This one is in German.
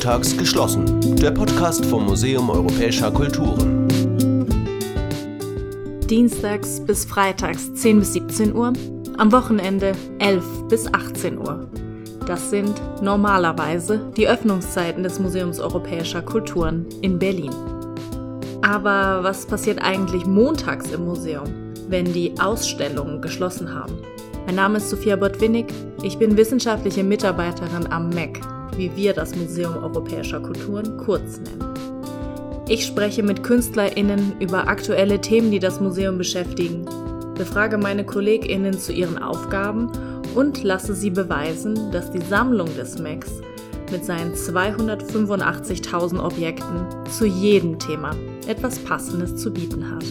montags geschlossen. Der Podcast vom Museum Europäischer Kulturen. Dienstags bis freitags 10 bis 17 Uhr, am Wochenende 11 bis 18 Uhr. Das sind normalerweise die Öffnungszeiten des Museums Europäischer Kulturen in Berlin. Aber was passiert eigentlich montags im Museum, wenn die Ausstellungen geschlossen haben? Mein Name ist Sophia Botwinnig, ich bin wissenschaftliche Mitarbeiterin am MEC, wie wir das Museum Europäischer Kulturen kurz nennen. Ich spreche mit KünstlerInnen über aktuelle Themen, die das Museum beschäftigen, befrage meine KollegInnen zu ihren Aufgaben und lasse sie beweisen, dass die Sammlung des MECs mit seinen 285.000 Objekten zu jedem Thema etwas Passendes zu bieten hat.